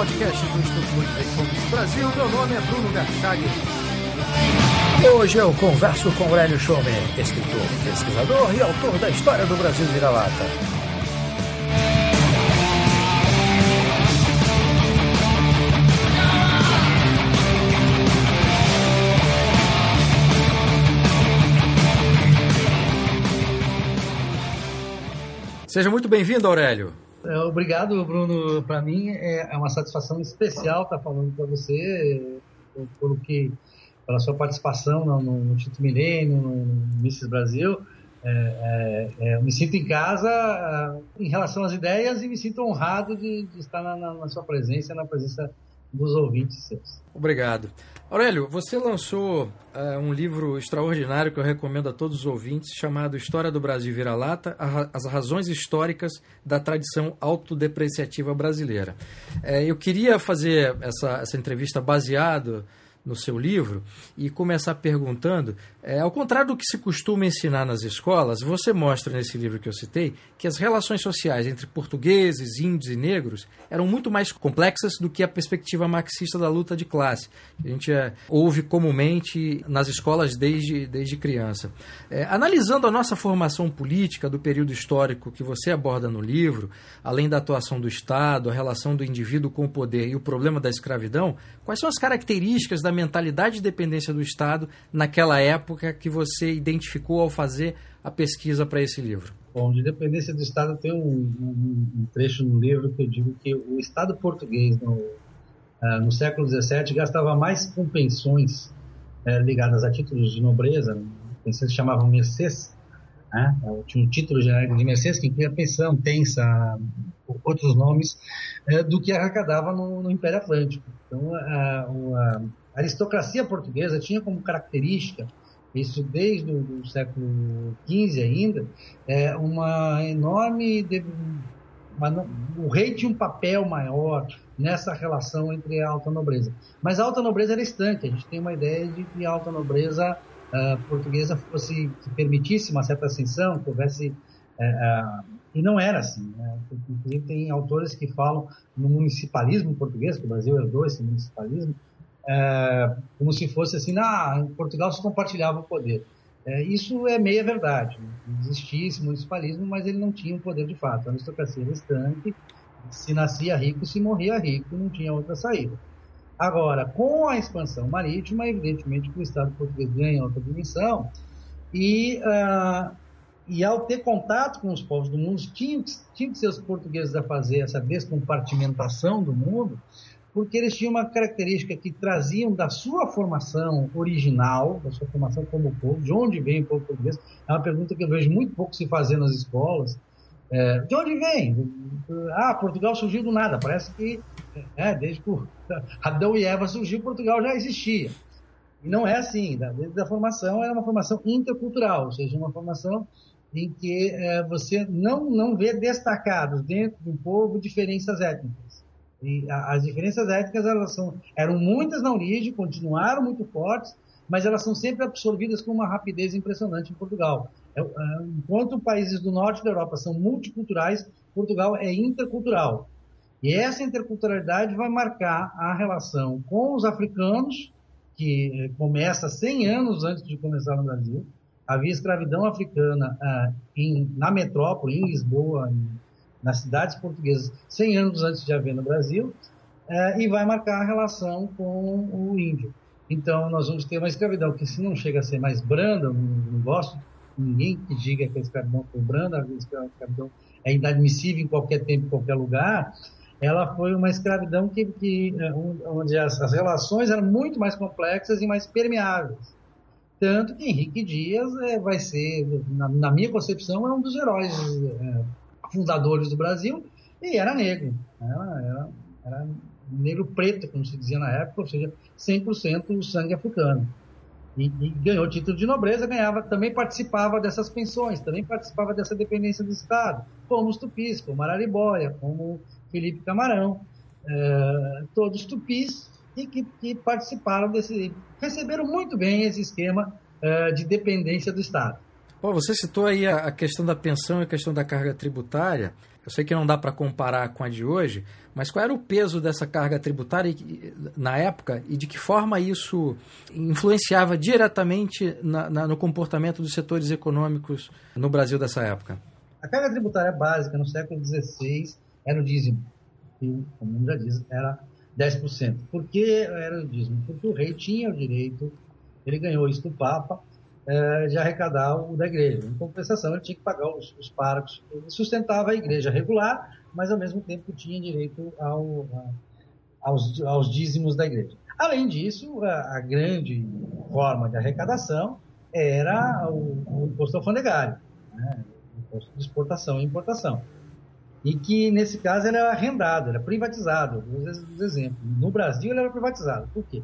podcast do Instituto Ludwig Brasil. Meu nome é Bruno Garchag. Hoje eu converso com Aurélio Schommer, escritor, pesquisador e autor da História do Brasil Vira-Lata. Seja muito bem-vindo, Aurélio. É, obrigado, Bruno. Para mim é, é uma satisfação especial estar falando para você, pelo que, pela sua participação no, no Tito Milênio, no Misses Brasil. É, é, é, eu me sinto em casa uh, em relação às ideias e me sinto honrado de, de estar na, na, na, sua presença, na presença dos ouvintes seus. Obrigado. Aurélio, você lançou uh, um livro extraordinário que eu recomendo a todos os ouvintes, chamado História do Brasil Vira-Lata, as razões históricas da tradição autodepreciativa brasileira. Uh, eu queria fazer essa, essa entrevista baseado no seu livro e começar perguntando, é, ao contrário do que se costuma ensinar nas escolas, você mostra nesse livro que eu citei que as relações sociais entre portugueses, índios e negros eram muito mais complexas do que a perspectiva marxista da luta de classe, que a gente é, ouve comumente nas escolas desde, desde criança. É, analisando a nossa formação política do período histórico que você aborda no livro, além da atuação do Estado, a relação do indivíduo com o poder e o problema da escravidão, quais são as características da da mentalidade de dependência do Estado naquela época que você identificou ao fazer a pesquisa para esse livro? Bom, de dependência do Estado tem um, um, trecho no livro que eu digo que o Estado português no, uh, no século XVII gastava mais com pensões uh, ligadas a títulos de nobreza, pensões que chamavam mercês, né? tinha um título genérico de mercês que incluía pensão, tensa, outros nomes, uh, do que arrecadava no, no Império Atlântico. Então, a, a aristocracia portuguesa tinha como característica, isso desde o século XV ainda, é uma enorme. Uma, o rei tinha um papel maior nessa relação entre a alta nobreza. Mas a alta nobreza era estanque, a gente tem uma ideia de que a alta nobreza uh, portuguesa fosse, que permitisse uma certa ascensão, que houvesse. Uh, uh, e não era assim. Né? Inclusive, tem autores que falam no municipalismo português, que o Brasil herdou esse municipalismo, é, como se fosse assim, ah, em Portugal se compartilhava o poder. É, isso é meia verdade. Existia esse municipalismo, mas ele não tinha o um poder de fato. A aristocracia era estanque, se nascia rico, se morria rico, não tinha outra saída. Agora, com a expansão marítima, evidentemente que o Estado português ganha outra dimensão e, uh, e ao ter contato com os povos do mundo, tinham, tinham que ser os portugueses a fazer essa descompartimentação do mundo, porque eles tinham uma característica que traziam da sua formação original, da sua formação como povo, de onde vem o povo português? É uma pergunta que eu vejo muito pouco se fazer nas escolas. É, de onde vem? Ah, Portugal surgiu do nada. Parece que é, desde que Adão e Eva surgiu, Portugal já existia. E não é assim. Desde a formação era uma formação intercultural, ou seja, uma formação em que é, você não, não vê destacados dentro de um povo diferenças étnicas. E as diferenças étnicas elas são, eram muitas na origem, continuaram muito fortes, mas elas são sempre absorvidas com uma rapidez impressionante em Portugal. É, é, enquanto países do norte da Europa são multiculturais, Portugal é intercultural. E essa interculturalidade vai marcar a relação com os africanos, que eh, começa 100 anos antes de começar no Brasil. Havia escravidão africana ah, em, na metrópole, em Lisboa, em nas cidades portuguesas 100 anos antes de haver no Brasil, é, e vai marcar a relação com o índio. Então, nós vamos ter uma escravidão que, se não chega a ser mais branda, não, não gosto ninguém que diga que a escravidão foi branda, a escravidão é inadmissível em qualquer tempo, em qualquer lugar, ela foi uma escravidão que, que é, onde as, as, relações eram muito mais complexas e mais permeáveis. Tanto que Henrique Dias é, vai ser, na, na, minha concepção, é um dos heróis é, fundadores do Brasil, e era negro. Era, era, era negro preto, como se dizia na época, ou seja, 100% sangue africano. E, e, ganhou título de nobreza, ganhava, também participava dessas pensões, também participava dessa dependência do Estado, como os tupis, como Araribóia, como Felipe Camarão, é, todos tupis e que, que, participaram desse, receberam muito bem esse esquema é, de dependência do Estado. Bom, você citou aí a questão da pensão e a questão da carga tributária. Eu sei que não dá para comparar com a de hoje, mas qual era o peso dessa carga tributária na época e de que forma isso influenciava diretamente na, na, no comportamento dos setores econômicos no Brasil dessa época? A carga tributária básica no século XVI era o dízimo, e, como já diz, era 10%. Por que era o dízimo? Porque o rei tinha o direito, ele ganhou isso do Papa, é, de arrecadar o da igreja. Em compensação, ele tinha que pagar os, os. Ele sustentava a igreja regular, mas ao mesmo tempo tinha direito ao, a, aos, aos dízimos da igreja. Além disso, a, a grande forma de arrecadação era o, o imposto alfandegário, né? o imposto de exportação e importação. E que, nesse caso, era arrendado, era privatizado. Vou dar exemplos. No Brasil, ele era privatizado. Por quê?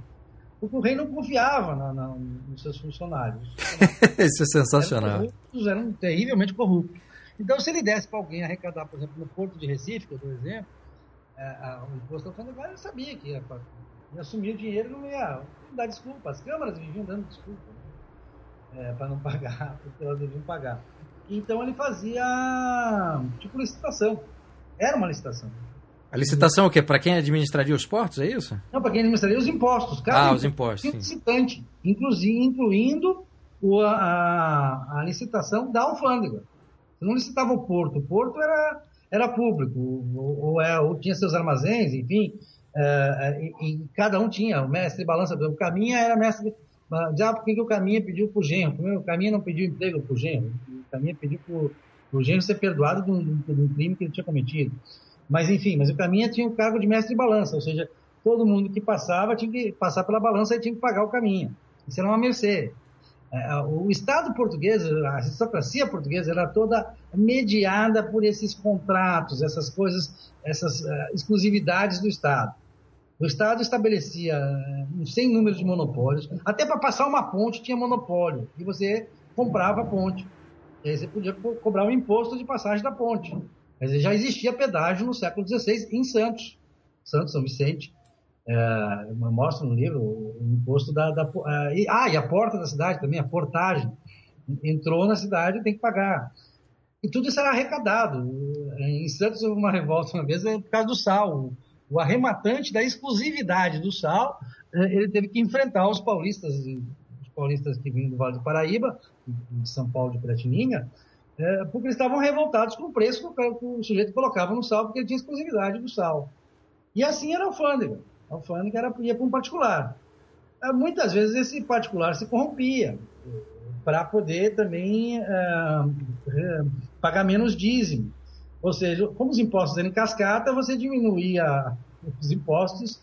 Porque o rei não confiava na, na, nos seus funcionários. Isso é sensacional. Eram, corruptos, eram terrivelmente corruptos. Então, se ele desse para alguém arrecadar, por exemplo, no Porto de Recife, por exemplo, é, a, o imposto alfandegário, ele sabia que ia, ia assumir o dinheiro e não ia dar desculpa. As câmaras viviam dando desculpa né? é, para não pagar, porque elas deviam pagar. Então, ele fazia tipo licitação. Era uma licitação. A licitação é o quê? Para quem administraria os portos, é isso? Não, para quem administraria os impostos. Cada ah, os impostos. Licitante, inclusive, incluindo o, a, a, licitação da alfândega. Você não licitava o porto. O porto era, era público, ou, ou, é, ou tinha seus armazéns, enfim. É, e, e, cada um tinha, o mestre de balança, o Caminha era mestre. Já por que o Caminha pediu para o genro? O Caminha não pediu emprego para o genro. O Caminha pediu para o genro ser perdoado de um, de um crime que ele tinha cometido. Mas enfim, mas o caminho tinha o cargo de mestre de balança, ou seja, todo mundo que passava tinha que passar pela balança e tinha que pagar o caminho. Isso era uma mercê. É, o Estado português, a aristocracia portuguesa, era toda mediada por esses contratos, essas coisas, essas uh, exclusividades do Estado. O Estado estabelecia um sem número de monopólios, até para passar uma ponte tinha monopólio, e você comprava a ponte. E aí você podia cobrar o um imposto de passagem da ponte. Dizer, já existia pedágio no século XVI em Santos, Santos, São Vicente. É, mostra no livro o imposto da, da e, ah, e a porta da cidade também, a portagem. Entrou na cidade tem que pagar. E tudo isso era arrecadado. Em Santos houve uma revolta uma vez é por causa do sal. O, arrematante da exclusividade do sal, é, ele teve que enfrentar os paulistas, os paulistas que vinham do Vale do Paraíba, de São Paulo de Piratininga, é, porque eles estavam revoltados com o preço que o, sujeito colocava no sal, porque ele tinha exclusividade do sal. E assim era a alfândega. A alfândega era, ia para um particular. É, muitas vezes esse particular se corrompia para poder também é, pagar menos dízimo. Ou seja, como os impostos eram em cascata, você diminuía os impostos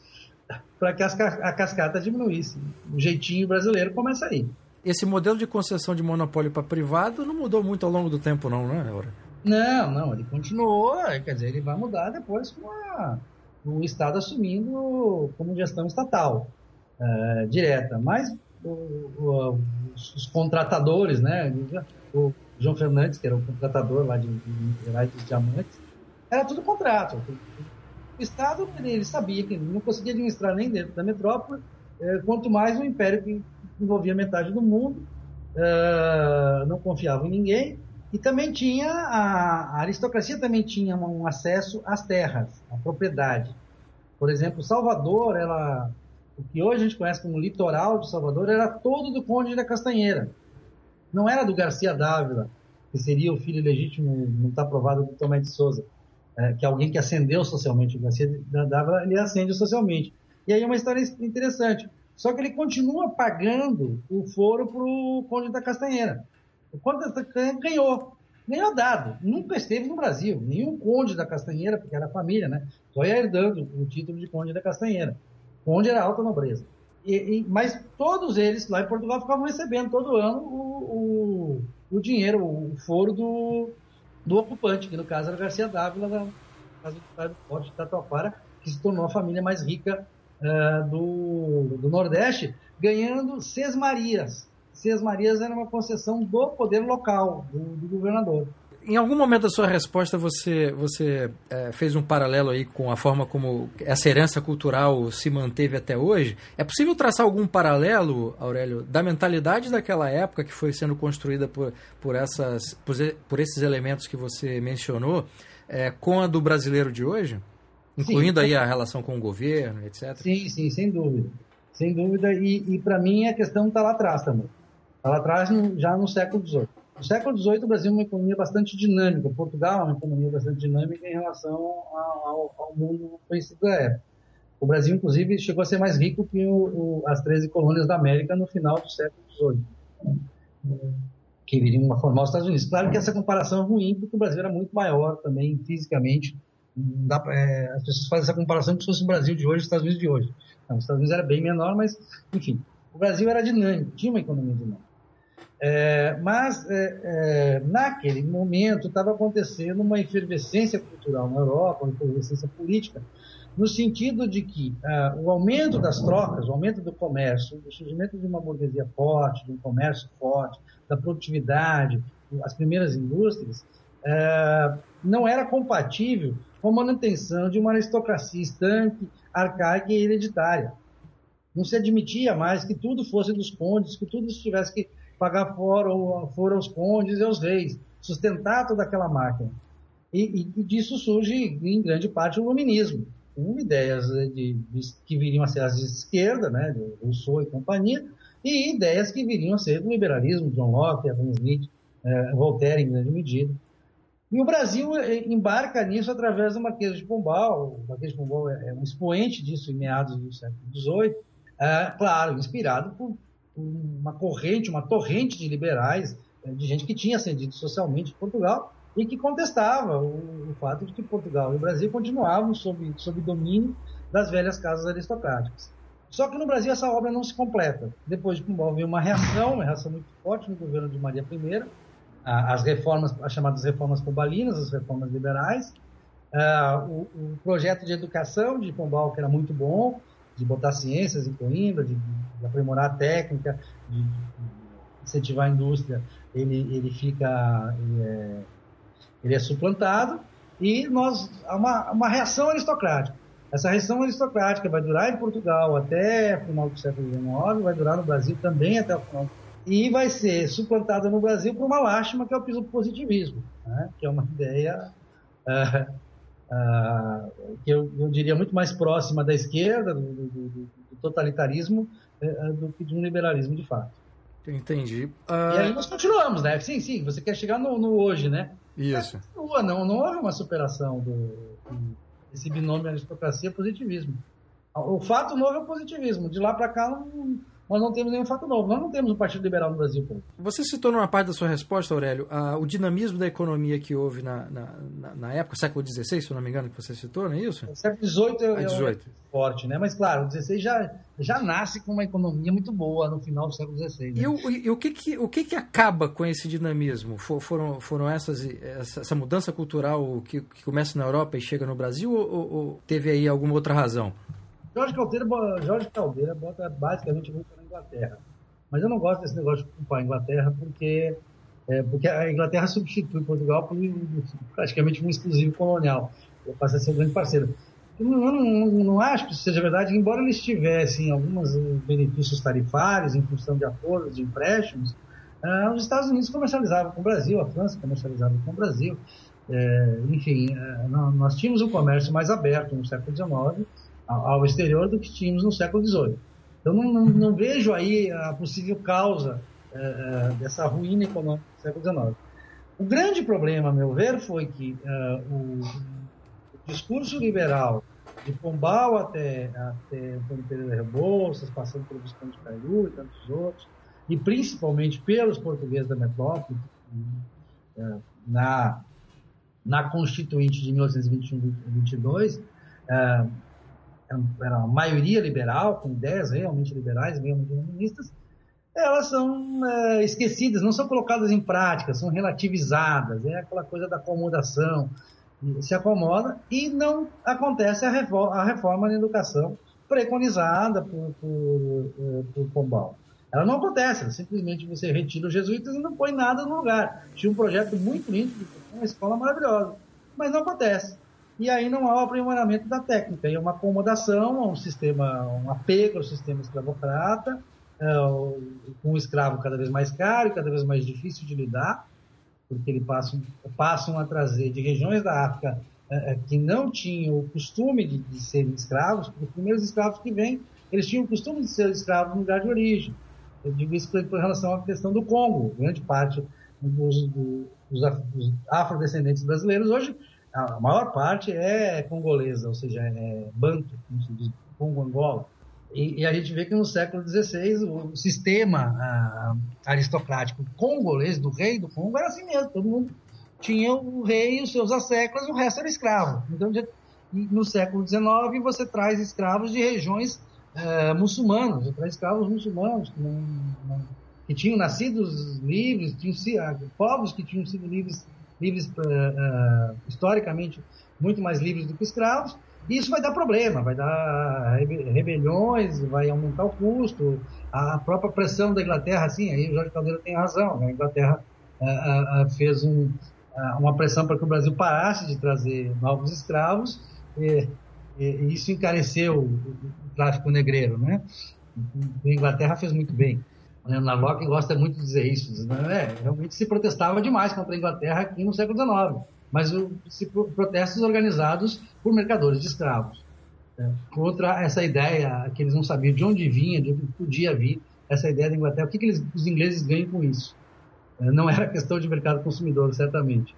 para que a cascata diminuísse. O jeitinho brasileiro começa aí esse modelo de concessão de monopólio para privado não mudou muito ao longo do tempo, não, né, Laura? Não, não, ele continuou, quer dizer, ele vai mudar depois com a, o Estado assumindo como gestão estatal é, direta. Mas o, o, os, contratadores, né, o João Fernandes, que era o contratador lá de, Minerais dos Diamantes, era tudo contrato. O Estado, ele sabia que não conseguia administrar nem dentro da metrópole, é, quanto mais o império que envolvia metade do mundo, uh, não confiava em ninguém, e também tinha, a, a, aristocracia também tinha um acesso às terras, à propriedade. Por exemplo, Salvador, ela, o que hoje a gente conhece como litoral de Salvador, era todo do Conde da Castanheira. Não era do Garcia Dávila, que seria o filho legítimo, não está provado, do Tomé de Souza, é, que alguém que ascendeu socialmente. O Garcia Dávila, ele ascende socialmente. E aí é uma história interessante. Só que ele continua pagando o foro para o Conde da Castanheira. O Conde da Castanheira ganhou. Ganhou dado. Nunca esteve no Brasil. Nenhum Conde da Castanheira, porque era família, né? Só ia herdando o título de Conde da Castanheira. Conde era alta nobreza. E, e, mas todos eles lá em Portugal ficavam recebendo todo ano o, o, o dinheiro, o foro do, do ocupante, que no caso era Garcia Dávila, da casa do Forte de Tatuapara, que se tornou a família mais rica uh, do, do Nordeste, ganhando Marias. Marias era uma concessão do poder local, do, do governador. em algum momento da sua resposta você, você é, fez um paralelo aí com a forma como essa herança cultural se manteve até hoje. É possível traçar algum paralelo, Aurélio, da mentalidade daquela época que foi sendo construída por, por, essas, por, por esses elementos que você mencionou é, com a do brasileiro de hoje? Incluindo sim, aí a relação com o governo, etc. Sim, sim, sem dúvida. Sem dúvida. E, e para mim a questão está lá atrás também. Está lá atrás já no século XVIII. No século XVIII, o Brasil é uma economia bastante dinâmica. Portugal é uma economia bastante dinâmica em relação ao, ao mundo conhecido da época. O Brasil, inclusive, chegou a ser mais rico que o, o, as 13 colônias da América no final do século XVIII, que viriam a formar os Estados Unidos. Claro que essa comparação é ruim, porque o Brasil era muito maior também fisicamente. Dá, é, as pessoas fazem essa comparação se fosse o Brasil de hoje e os Estados Unidos de hoje. Não, os Estados Unidos era bem menor, mas, enfim, o Brasil era dinâmico, tinha uma economia dinâmica. É, mas, é, é, naquele momento, estava acontecendo uma efervescência cultural na Europa, uma efervescência política, no sentido de que ah, o aumento das trocas, o aumento do comércio, o surgimento de uma burguesia forte, de um comércio forte, da produtividade, as primeiras indústrias, é, não era compatível com a manutenção de uma aristocracia estanque, arcaica e hereditária. Não se admitia mais que tudo fosse dos condes, que tudo tivesse que pagar fora, fora aos condes e aos reis, sustentar toda aquela máquina. E, e, disso surge, em grande parte, o iluminismo, com ideias de, de, que viriam a ser as de esquerda, né, Rousseau e companhia, e ideias que viriam a ser do liberalismo, John Locke, Adam Smith, eh, Voltaire, em grande medida. E o Brasil eh, embarca nisso através do Marquês de Pombal. O Marquês de Pombal é, é um expoente disso em meados do século XVIII, é, claro, inspirado por uma corrente, uma torrente de liberais, eh, de gente que tinha ascendido socialmente em Portugal e que contestava o, o fato de que Portugal e o Brasil continuavam sob, sob domínio das velhas casas aristocráticas. Só que no Brasil essa obra não se completa. Depois de Pombal veio uma reação, uma reação muito forte no governo de Maria I, as reformas, as chamadas reformas pombalinas, as reformas liberais, uh, o, o, projeto de educação de Pombal, que era muito bom, de botar ciências em Coimbra, de, de aprimorar a técnica, de, incentivar a indústria, ele, ele fica ele é, ele é suplantado e nós uma, uma reação aristocrática. Essa reação aristocrática vai durar em Portugal até o final do século XIX, vai durar no Brasil também até o final e vai ser suplantada no Brasil por uma lástima que é o positivismo, né? que é uma ideia uh, uh, que eu, eu, diria muito mais próxima da esquerda, do, do, do, totalitarismo, uh, do que de um liberalismo de fato. Entendi. E aí nós continuamos, né? Sim, sim, você quer chegar no, no hoje, né? Isso. Não, não, não houve uma superação do, desse binômio aristocracia-positivismo. O fato novo é o positivismo. De lá para cá, não, nós não temos nenhum fato novo. Nós não temos um Partido Liberal no Brasil. Pô. Você citou numa parte da sua resposta, Aurélio, a, o dinamismo da economia que houve na, na, na, época, século XVI, se eu não me engano, que você citou, não é isso? O século XVIII é, é, 18. é forte, né? Mas, claro, o XVI já, já nasce com uma economia muito boa no final do século XVI. Né? E, o, e o, que, que, o que, que acaba com esse dinamismo? For, foram, foram essas, essa, essa mudança cultural que, que começa na Europa e chega no Brasil ou, ou teve aí alguma outra razão? Jorge Caldeira, Jorge Caldeira bota basicamente muito Inglaterra. Mas eu não gosto desse negócio de culpar a Inglaterra porque, é, porque a Inglaterra substitui Portugal por praticamente um exclusivo colonial. Eu passo a ser um grande parceiro. Eu não, não, não, acho que isso seja verdade, embora eles tivessem alguns benefícios tarifários em função de acordos, de empréstimos, ah, os Estados Unidos comercializavam com o Brasil, a França comercializava com o Brasil. É, enfim, é, nós tínhamos um comércio mais aberto no século XIX ao exterior do que tínhamos no século XVIII. Então não, não, não vejo aí a possível causa é, é dessa ruína econômica do século XIX. O grande problema, a meu ver, foi que é, o, o, discurso liberal de Pombal até, até Antônio Pereira Rebouças, passando pelo Visconde Caiu e tantos outros, e principalmente pelos portugueses da metrópole, na, na Constituinte de 1821-22, era uma maioria liberal, com ideias realmente liberais, realmente comunistas, elas são é, esquecidas, não são colocadas em prática, são relativizadas. É aquela coisa da acomodação. Se acomoda e não acontece a reforma, a reforma na educação preconizada por, por, é, por Pombal. Ela não acontece, simplesmente você retira os jesuítas e não põe nada no lugar. Tinha um projeto muito lindo, uma escola maravilhosa, mas não acontece. E aí não há o aprimoramento da técnica, e é uma acomodação a um sistema, um apego ao sistema escravocrata, é, com um escravo cada vez mais caro e cada vez mais difícil de lidar, porque eles passam, passam a trazer de regiões da África é, é, que não tinham o costume de, de serem escravos, porque os primeiros escravos que vêm, eles tinham o costume de ser escravos no lugar de origem. Eu digo isso com relação à questão do Congo. Grande parte dos, dos afrodescendentes brasileiros hoje, a maior parte é congolesa, ou seja, é banto, como se diz, Congo-Angola. E, e, a gente vê que no século XVI o sistema aristocrático congolês, do rei do Congo, era assim mesmo. Todo mundo tinha o rei e os seus asseclas, o resto era escravo. Então, no século XIX, você traz escravos de regiões é, muçulmanos, para escravos muçulmanos que, não, não, que, tinham nascido livres, tinham, ah, povos que tinham sido livres, livres uh, historicamente muito mais livres do que escravos, e isso vai dar problema, vai dar rebeliões, vai aumentar o custo, a própria pressão da Inglaterra, sim, aí o Jorge Caldeira tem razão, né? a Inglaterra uh, uh, fez um, uma pressão para que o Brasil parasse de trazer novos escravos, e, e isso encareceu o, o tráfico negreiro, né? A Inglaterra fez muito bem. A Locke gosta muito de dizer isso. Né? Realmente se protestava demais contra a Inglaterra aqui no século XIX, mas o, se, protestos organizados por mercadores de escravos. Né? Contra essa ideia que eles não sabiam de onde vinha, de onde podia vir essa ideia da Inglaterra. O que, que eles, os ingleses ganham com isso? É, não era questão de mercado consumidor, certamente.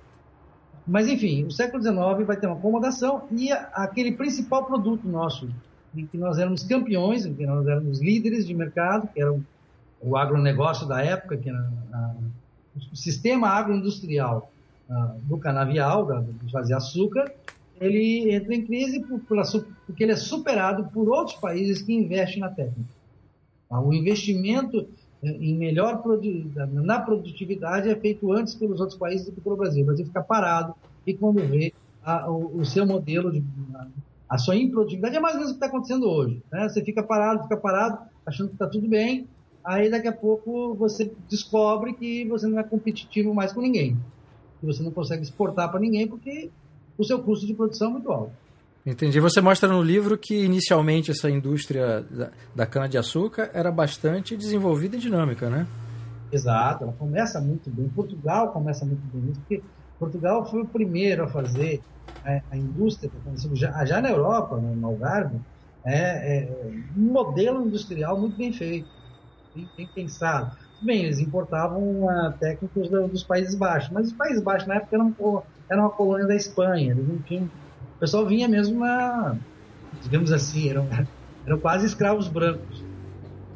Mas, enfim, o século XIX vai ter uma acomodação e aquele principal produto nosso, em que nós éramos campeões, em que nós éramos líderes de mercado, que era o agronegócio da época, que era a, o sistema agroindustrial a, do canavial, da, de fazer açúcar, ele entra em crise por, por, porque ele é superado por outros países que investem na técnica. O investimento em melhor na produtividade é feito antes pelos outros países do que pelo Brasil. O Brasil fica parado e quando vê a, o, o, seu modelo de a, sua improdutividade é mais ou menos o que está acontecendo hoje. Né? Você fica parado, fica parado, achando que está tudo bem, aí daqui a pouco você descobre que você não é competitivo mais com ninguém, que você não consegue exportar para ninguém porque o seu custo de produção é muito alto. Entendi. Você mostra no livro que inicialmente essa indústria da, da cana-de-açúcar era bastante desenvolvida e dinâmica, né? Exato, ela começa muito bem. Portugal começa muito bem, porque Portugal foi o primeiro a fazer a, a indústria, já, já na Europa, no Algarve, é, é, um modelo industrial muito bem feito, bem, bem pensado. Bem, eles importavam uh, técnicos do, dos Países Baixos, mas os Países Baixos na época eram, eram uma colônia da Espanha, eles não tinham o pessoal vinha mesmo na, digamos assim, eram, eram quase escravos brancos.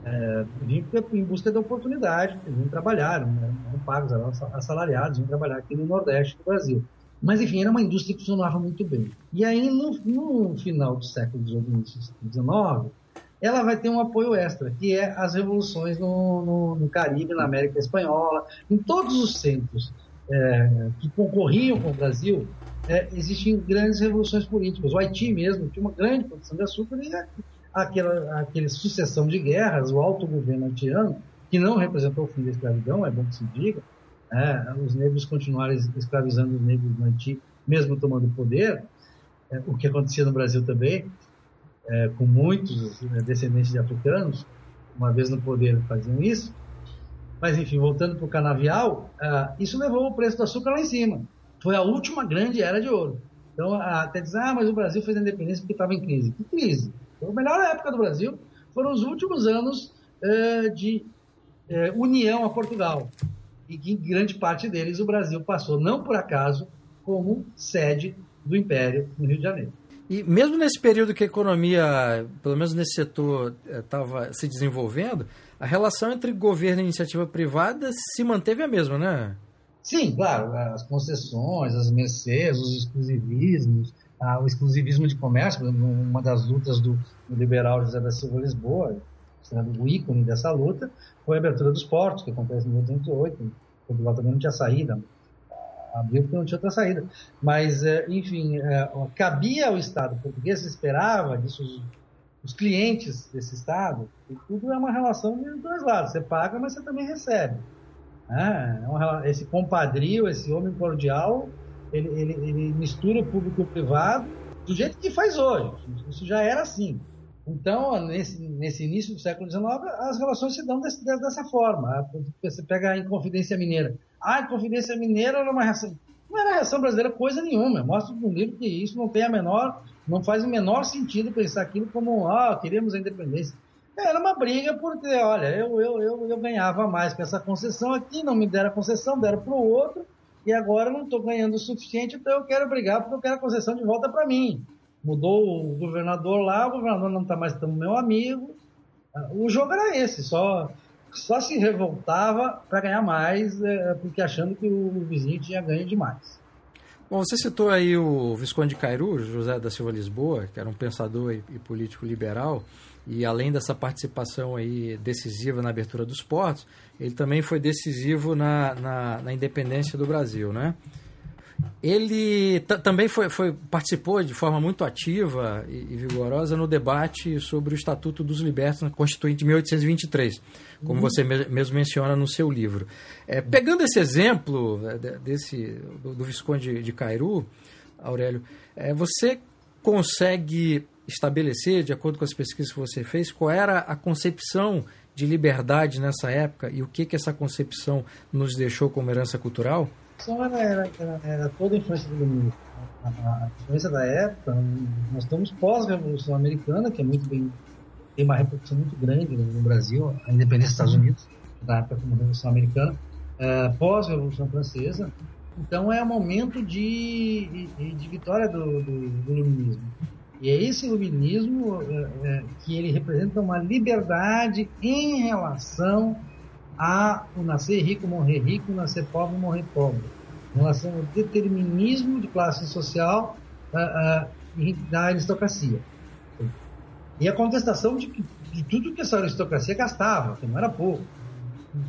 É, vinham em busca da oportunidade, vinham trabalhar, eram, eram pagos, eram assalariados, vinham trabalhar aqui no Nordeste do Brasil. Mas, enfim, era uma indústria que funcionava muito bem. E aí, no, no final do século XIX, ela vai ter um apoio extra, que é as revoluções no, no, no Caribe, na América Espanhola, em todos os centros é, que concorriam com o Brasil, é, existem grandes revoluções políticas. O Haiti mesmo tinha uma grande produção de açúcar e aquela, aquela sucessão de guerras, o alto governo haitiano, que não representou o fim da escravidão, é bom que se diga, é, os negros continuaram escravizando os negros no Haiti, mesmo tomando poder, é, o que acontecia no Brasil também, é, com muitos né, descendentes de africanos, uma vez no poder faziam isso. Mas, enfim, voltando para o canavial, uh, isso levou o preço do açúcar lá em cima foi a última grande era de ouro. Então, até dizer, ah, mas o Brasil fez a independência porque estava em crise. Que crise? Foi a melhor época do Brasil foram os últimos anos uh, de uh, união a Portugal. E que grande parte deles o Brasil passou, não por acaso, como sede do Império no Rio de Janeiro. E mesmo nesse período que a economia, pelo menos nesse setor, estava eh, se desenvolvendo, a relação entre governo e iniciativa privada se manteve a mesma, né? Sim, claro, as concessões, as mercês, os exclusivismos, o exclusivismo de comércio, uma das lutas do, liberal José da Silva Lisboa, sendo o ícone dessa luta, foi a abertura dos portos, que acontece em 1808, Portugal também não tinha saída, abriu porque não tinha outra saída. Mas, é, enfim, é, cabia ao Estado português, esperava disso os clientes desse Estado, e tudo é uma relação de dois lados. Você paga, mas você também recebe. Né? É esse compadrio, esse homem cordial, ele, ele, ele mistura o público e o privado do jeito que faz hoje. Isso já era assim. Então, nesse, nesse início do século XIX, as relações se dão desse, dessa forma. Você pega a Inconfidência Mineira. Ah, a Inconfidência Mineira era uma reação. Não era reação brasileira coisa nenhuma. Mostra no livro que isso não tem a menor, não faz o menor sentido pensar aquilo como, ah, queremos a independência. Era uma briga porque, olha, eu, eu, eu, eu ganhava mais com essa concessão aqui, não me deram a concessão, deram para o outro, e agora não estou ganhando o suficiente, então eu quero brigar porque eu quero a concessão de volta para mim. Mudou o governador lá, o governador não está mais tão meu amigo. O jogo era esse, só, só se revoltava para ganhar mais, é, porque achando que o vizinho tinha ganho demais. Bom, você citou aí o Visconde de Cairu, José da Silva Lisboa, que era um pensador e, e político liberal, e além dessa participação aí decisiva na abertura dos portos, ele também foi decisivo na, na, na independência do Brasil, né? Ele também foi, foi, participou de forma muito ativa e, e, vigorosa no debate sobre o Estatuto dos Libertos na Constituinte de 1823, como uhum. você me mesmo menciona no seu livro. É, pegando esse exemplo é, desse, do, do Visconde de Cairu, Aurélio, é, você consegue estabelecer, de acordo com as pesquisas que você fez, qual era a concepção de liberdade nessa época e o que, que essa concepção nos deixou como herança cultural? Era, era, era, era toda a influência do. A, a, influência da época, nós estamos pós-revolução americana, que é muito bem, tem uma repercussão muito grande no Brasil, a independência dos Estados Unidos, da época como revolução americana, é, pós-revolução francesa. Então é um momento de, de, de vitória do, do, do iluminismo. E é esse iluminismo é, é, que ele representa uma liberdade em relação a o nascer rico, morrer rico, nascer pobre, morrer pobre. Em relação ao determinismo de classe social uh, uh, da aristocracia. E a contestação de, de, tudo que essa aristocracia gastava, que não era pouco.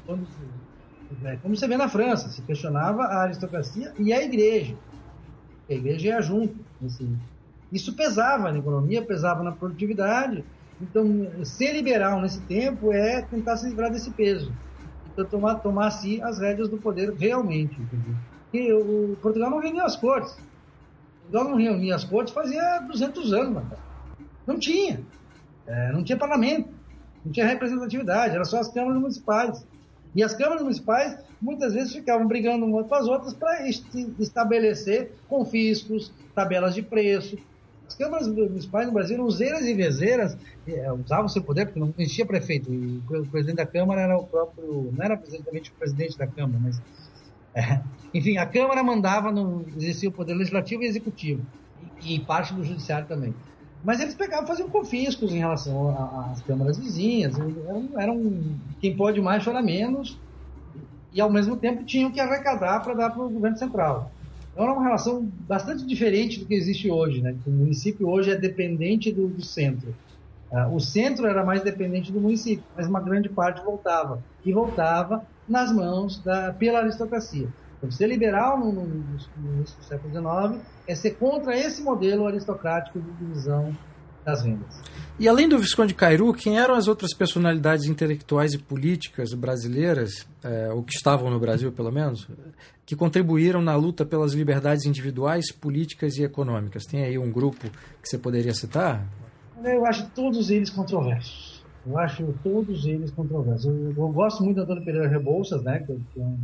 Quando, é, como você vê na França, se questionava a aristocracia e a igreja. A igreja ia junto. Assim, isso pesava na economia, pesava na produtividade. Então, ser liberal nesse tempo é tentar se livrar desse peso. Tomar, tomar assim as rédeas do poder realmente. Entendeu? E o Portugal não reunia as cortes. Portugal não reunia as cortes fazia 200 anos, mano. Não tinha. É, não tinha parlamento. Não tinha representatividade. Era só as câmaras municipais. E as câmaras municipais muitas vezes ficavam brigando umas com as outras para estabelecer confiscos, tabelas de preço, câmaras municipais no Brasil, useiras e vezeiras, é, usavam seu poder, porque não existia prefeito. E o presidente da Câmara era o próprio. Não era exatamente o presidente da Câmara, mas. É, enfim, a Câmara mandava, no, o poder legislativo e executivo. E, e parte do judiciário também. Mas eles pegavam faziam confiscos em relação às câmaras vizinhas. Eram, eram quem pode mais chora menos. E ao mesmo tempo tinham que arrecadar para dar para o governo central. Então era uma relação bastante diferente do que existe hoje, né? O município hoje é dependente do, do centro. Uh, o centro era mais dependente do município, mas uma grande parte voltava. E voltava nas mãos da, pela aristocracia. Então, ser liberal no, no, no início do século XIX é ser contra esse modelo aristocrático de divisão das vendas. E além do Visconde Cairu, quem eram as outras personalidades intelectuais e políticas brasileiras, é, ou que estavam no Brasil pelo menos, que contribuíram na luta pelas liberdades individuais, políticas e econômicas? Tem aí um grupo que você poderia citar? Eu acho todos eles controversos. Eu acho todos eles controversos. Eu, eu gosto muito da Dona Pereira Rebouças, né, que, é um,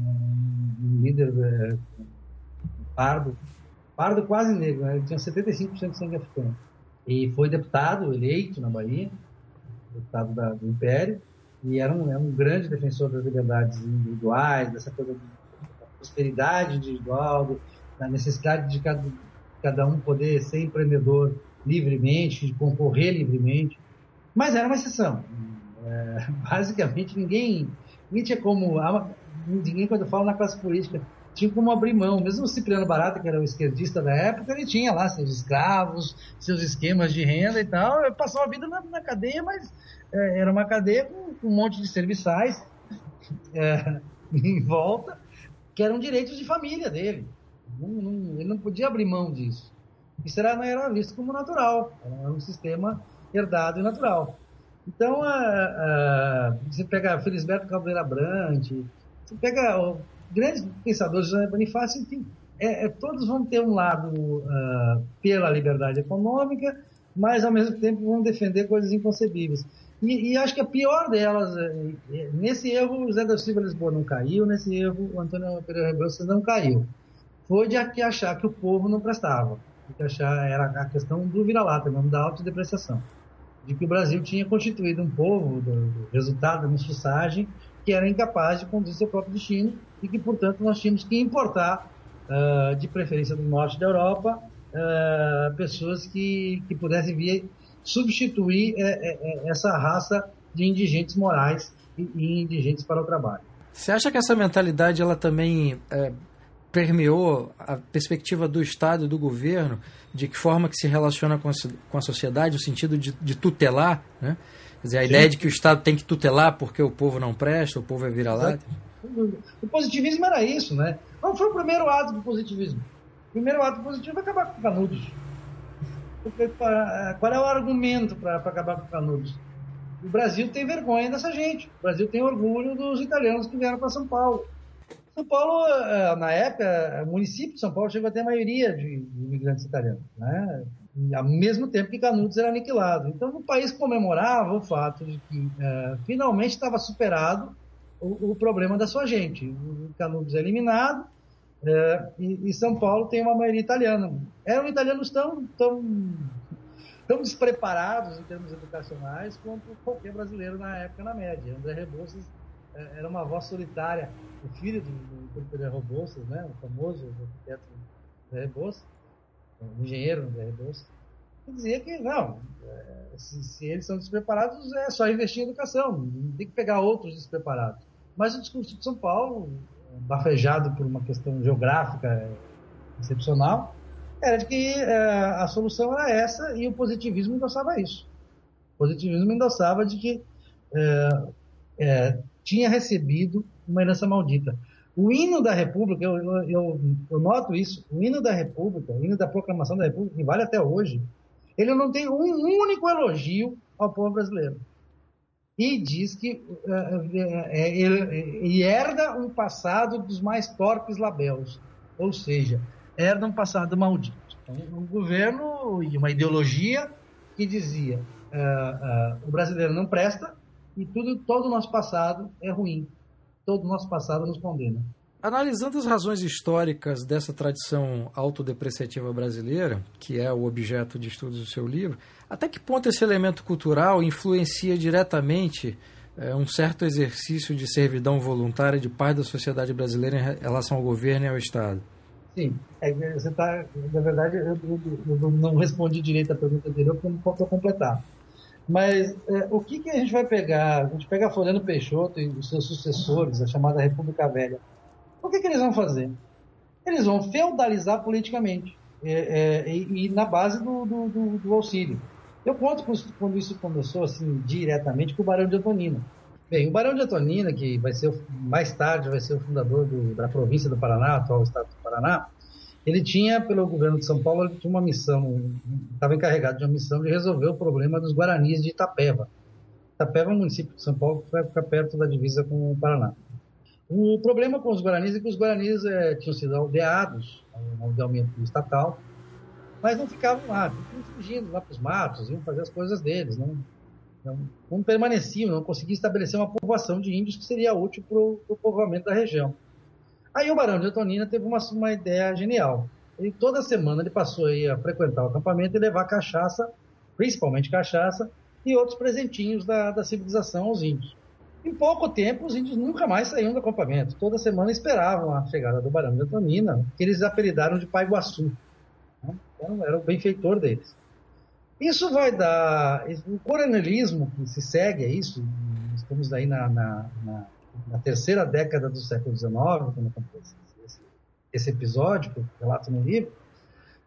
um líder é, pardo, pardo quase negro, né? ele tinha 75% de sangue africano e foi deputado eleito na Bahia, deputado da, do Império, e era um, era um grande defensor das liberdades individuais, dessa coisa da prosperidade individual, da necessidade de cada, cada um poder ser empreendedor livremente, de concorrer livremente, mas era uma exceção. É, basicamente, ninguém, ninguém tinha como. Ninguém, quando eu falo na classe política, tinha como abrir mão. Mesmo o Cipriano Barata, que era o esquerdista da época, ele tinha lá seus escravos, seus esquemas de renda e tal. Ele passou a vida na, na cadeia, mas é, era uma cadeia com, com, um monte de serviçais é, em volta, que eram direitos de família dele. Não, não, ele não podia abrir mão disso. Isso era, era visto como natural. Era um sistema herdado e natural. Então, a, a, você pega Felisberto Caldeira Brante, você pega grandes pensadores, José Bonifácio, enfim, é, é, todos vão ter um lado uh, pela liberdade econômica, mas ao mesmo tempo vão defender coisas inconcebíveis. E, e acho que a pior delas, é, é, nesse erro, o Zé da Silva Lisboa não caiu, nesse erro, o Antônio Pereira Rebouças não caiu. Foi de achar que o povo não prestava, de achar era a questão do vira-lata, mesmo da autodepreciação de que o Brasil tinha constituído um povo, do, do resultado da mestiçagem, que era incapaz de conduzir seu próprio destino e que, portanto, nós tínhamos que importar, uh, de preferência do norte da Europa, uh, pessoas que, que pudessem vir substituir uh, essa raça de indigentes morais e, e, indigentes para o trabalho. Você acha que essa mentalidade ela também permeou a perspectiva do Estado e do governo, de que forma que se relaciona com a, com a sociedade, no sentido de, de tutelar, né? Quer dizer, a Sim. ideia de que o Estado tem que tutelar porque o povo não presta, o povo é vira-lata. O positivismo era isso, né? Qual foi o primeiro ato do positivismo? O primeiro ato positivo é acabar com Canudos. Porque, qual é o argumento para acabar com Canudos? O Brasil tem vergonha dessa gente. O Brasil tem orgulho dos italianos que vieram para São Paulo. São Paulo, eh, na época, o município de São Paulo chegou a ter a maioria de imigrantes italianos, né? Ao mesmo tempo que Canudos era aniquilado. Então, o país comemorava o fato de que uh, finalmente estava superado o, o, problema da sua gente. Canudos é eliminado uh, e, e, São Paulo tem uma maioria italiana. Eram italianos tão, tão, tão despreparados em termos educacionais quanto qualquer brasileiro na época, na média. André Rebouças é, era uma voz solitária, o filho do, do, do Rebouças, né, o famoso arquiteto Rebouças, o engenheiro André Rebouças, que dizia que não, é, se, se, eles são despreparados, é só investir em educação, tem que pegar outros despreparados. Mas o discurso de São Paulo, bafejado por uma questão geográfica excepcional, era de que é, a solução era essa e o positivismo endossava isso. O positivismo endossava de que é, é, tinha recebido uma herança maldita. O hino da República, eu, eu, eu, noto isso, o hino da República, o hino da proclamação da República, que vale até hoje, ele não tem um único elogio ao povo brasileiro. E diz que é, ele, herda um passado dos mais torpes labéus, ou seja, herda um passado maldito. Então, um governo e uma ideologia que dizia uh, uh, o brasileiro não presta, e tudo, todo o nosso passado é ruim. Todo o nosso passado nos condena. Analisando as razões históricas dessa tradição autodepreciativa brasileira, que é o objeto de estudos do seu livro, até que ponto esse elemento cultural influencia diretamente é, um certo exercício de servidão voluntária de parte da sociedade brasileira em relação ao governo e ao Estado? Sim, é, você está, na verdade, eu, eu, eu, não respondi direito a pergunta anterior porque não posso completar. Mas é, o que, que a gente vai pegar? A gente pega Floriano Peixoto e os seus sucessores, a chamada República Velha. O que, que eles vão fazer? Eles vão feudalizar politicamente é, é, e, e, na base do, do, do, do, auxílio. Eu conto quando isso começou assim diretamente com o Barão de Antonina. Bem, o Barão de Antonina, que vai ser mais tarde vai ser o fundador do, da província do Paraná, atual estado do Paraná, ele tinha, pelo governo de São Paulo, ele tinha uma missão, estava encarregado de uma missão de resolver o problema dos Guaranis de Itapeva. Itapeva é um município de São Paulo que fica perto da divisa com o Paraná. O problema com os Guaranis é que os Guaranis é, tinham sido aldeados, aldeamento estatal, mas não ficavam lá, ficavam fugindo lá para os matos, iam fazer as coisas deles, não, não, não permaneciam, não conseguiam estabelecer uma povoação de índios que seria útil para o povoamento da região. Aí o Barão de Antonina teve uma, uma ideia genial. Ele, toda semana ele passou a frequentar o acampamento e levar cachaça, principalmente cachaça, e outros presentinhos da, da civilização aos índios. Em pouco tempo, os índios nunca mais saíam do acampamento. Toda semana esperavam a chegada do Barão de Antonina, que eles apelidaram de Pai Guaçu. Né? Então, era o benfeitor deles. Isso vai dar. O coronelismo que se segue a isso, estamos aí na, na, na na terceira década do século XIX, quando acontece esse, esse episódio, que eu relato no livro,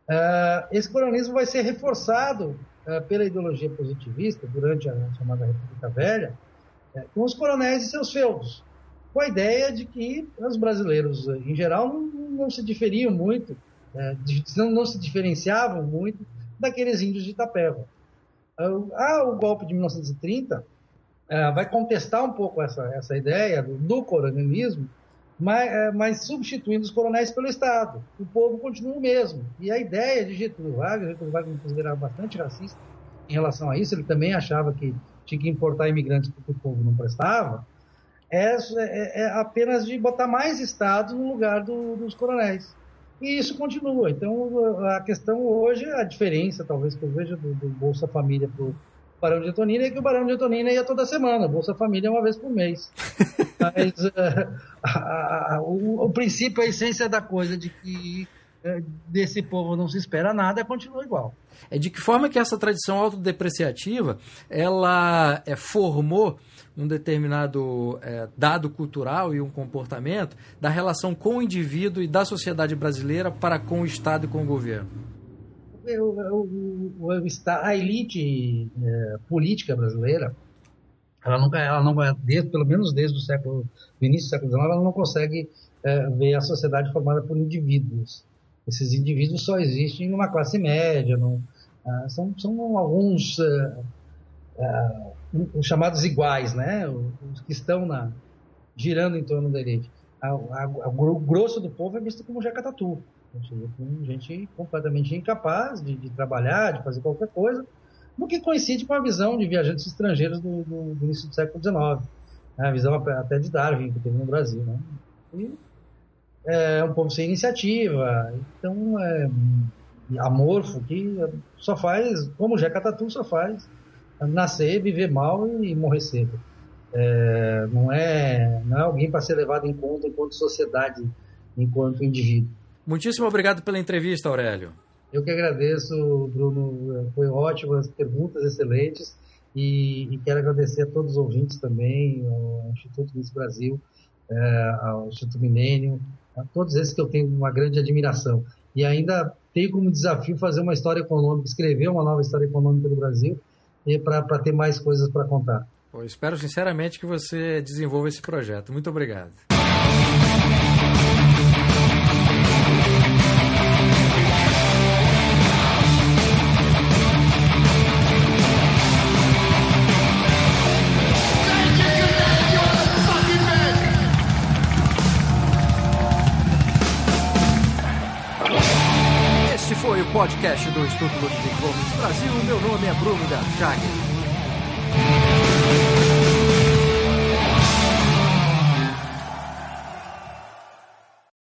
uh, esse coronismo vai ser reforçado uh, pela ideologia positivista durante a chamada República Velha, uh, com os coronéis e seus feudos, com a ideia de que os brasileiros, em geral, não, não se diferiam muito, não, não se diferenciavam muito daqueles índios de Itapeva. Ah, o golpe de 1930 é, vai contestar um pouco essa, essa ideia do, do coronelismo, mas, é, mas, substituindo os coronéis pelo Estado. O povo continua o mesmo. E a ideia de Getúlio Vargas, Getúlio Vargas me considerava bastante racista em relação a isso, ele também achava que tinha que importar imigrantes porque o povo não prestava, é, é, é apenas de botar mais Estado no lugar do, dos coronéis. E isso continua. Então, a questão hoje, a diferença, talvez, que eu vejo do, do Bolsa Família para Barão de Antonina é que o Barão de Antonina ia toda semana, Bolsa Família é uma vez por mês. Mas uh, a, a, o, o, princípio, a essência da coisa de que uh, desse povo não se espera nada, continua igual. É de que forma que essa tradição autodepreciativa ela é, formou um determinado é, dado cultural e um comportamento da relação com o indivíduo e da sociedade brasileira para com o Estado e com o governo? O, o, o, a elite é, política brasileira, ela nunca, ela não, desde, pelo menos desde o século, início do século XIX, ela não consegue é, ver a sociedade formada por indivíduos. Esses indivíduos só existem numa classe média, ah, são, são alguns uh, uh, os chamados iguais, né? Os que estão na, girando em torno da elite. A, a, a, o grosso do povo é visto como jacatatu. Com gente completamente incapaz de, de, trabalhar, de fazer qualquer coisa, no que coincide com a visão de viajantes estrangeiros do, do, do início do século XIX. Né? A visão até de Darwin, que teve no Brasil. Né? E é um povo sem iniciativa, então é amorfo, que só faz, como o Jeca Tatu só faz nascer, viver mal e morrer cedo. É, não, é, não é alguém para ser levado em conta enquanto sociedade, enquanto indivíduo. Muitíssimo obrigado pela entrevista, Aurélio. Eu que agradeço, Bruno. Foi ótimo, as perguntas excelentes. E, e quero agradecer a todos os ouvintes também, ao Instituto Miss Brasil, é, ao Instituto Milênio, a todos esses que eu tenho uma grande admiração. E ainda tenho como desafio fazer uma história econômica, escrever uma nova história econômica do Brasil e para ter mais coisas para contar. Eu espero sinceramente que você desenvolva esse projeto. Muito obrigado. Podcast do Estudo Ludwig Gomes Brasil. Meu nome é Bruno Garchagen.